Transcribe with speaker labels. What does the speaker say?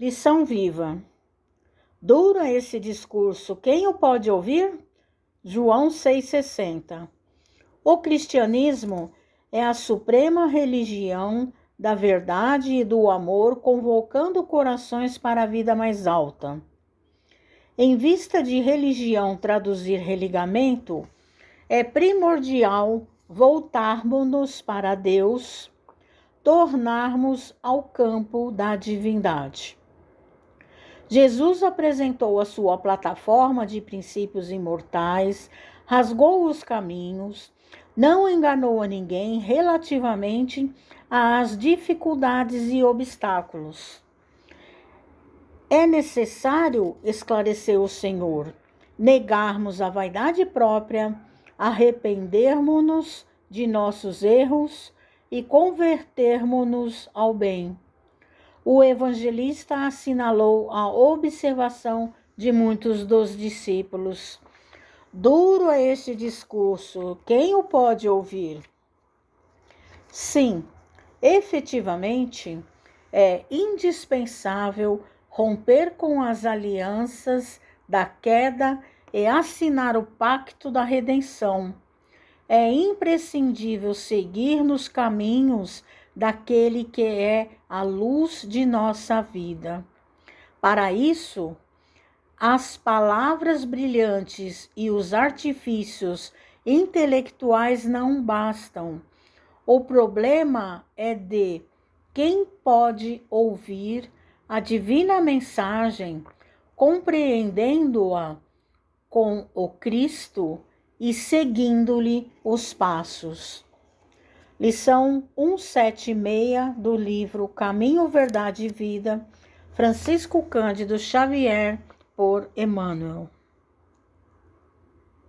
Speaker 1: Lição viva. Dura esse discurso, quem o pode ouvir? João 6,60. O cristianismo é a suprema religião da verdade e do amor, convocando corações para a vida mais alta. Em vista de religião traduzir religamento, é primordial voltarmos-nos para Deus, tornarmos ao campo da divindade. Jesus apresentou a sua plataforma de princípios imortais, rasgou os caminhos, não enganou a ninguém relativamente às dificuldades e obstáculos. É necessário, esclareceu o Senhor, negarmos a vaidade própria, arrependermos-nos de nossos erros e convertermos-nos ao bem. O evangelista assinalou a observação de muitos dos discípulos. Duro é este discurso, quem o pode ouvir? Sim, efetivamente, é indispensável romper com as alianças da queda e assinar o pacto da redenção. É imprescindível seguir nos caminhos daquele que é a luz de nossa vida. Para isso, as palavras brilhantes e os artifícios intelectuais não bastam. O problema é de quem pode ouvir a divina mensagem, compreendendo-a com o Cristo e seguindo-lhe os passos. Lição 176 do livro Caminho, Verdade e Vida, Francisco Cândido Xavier, por Emmanuel.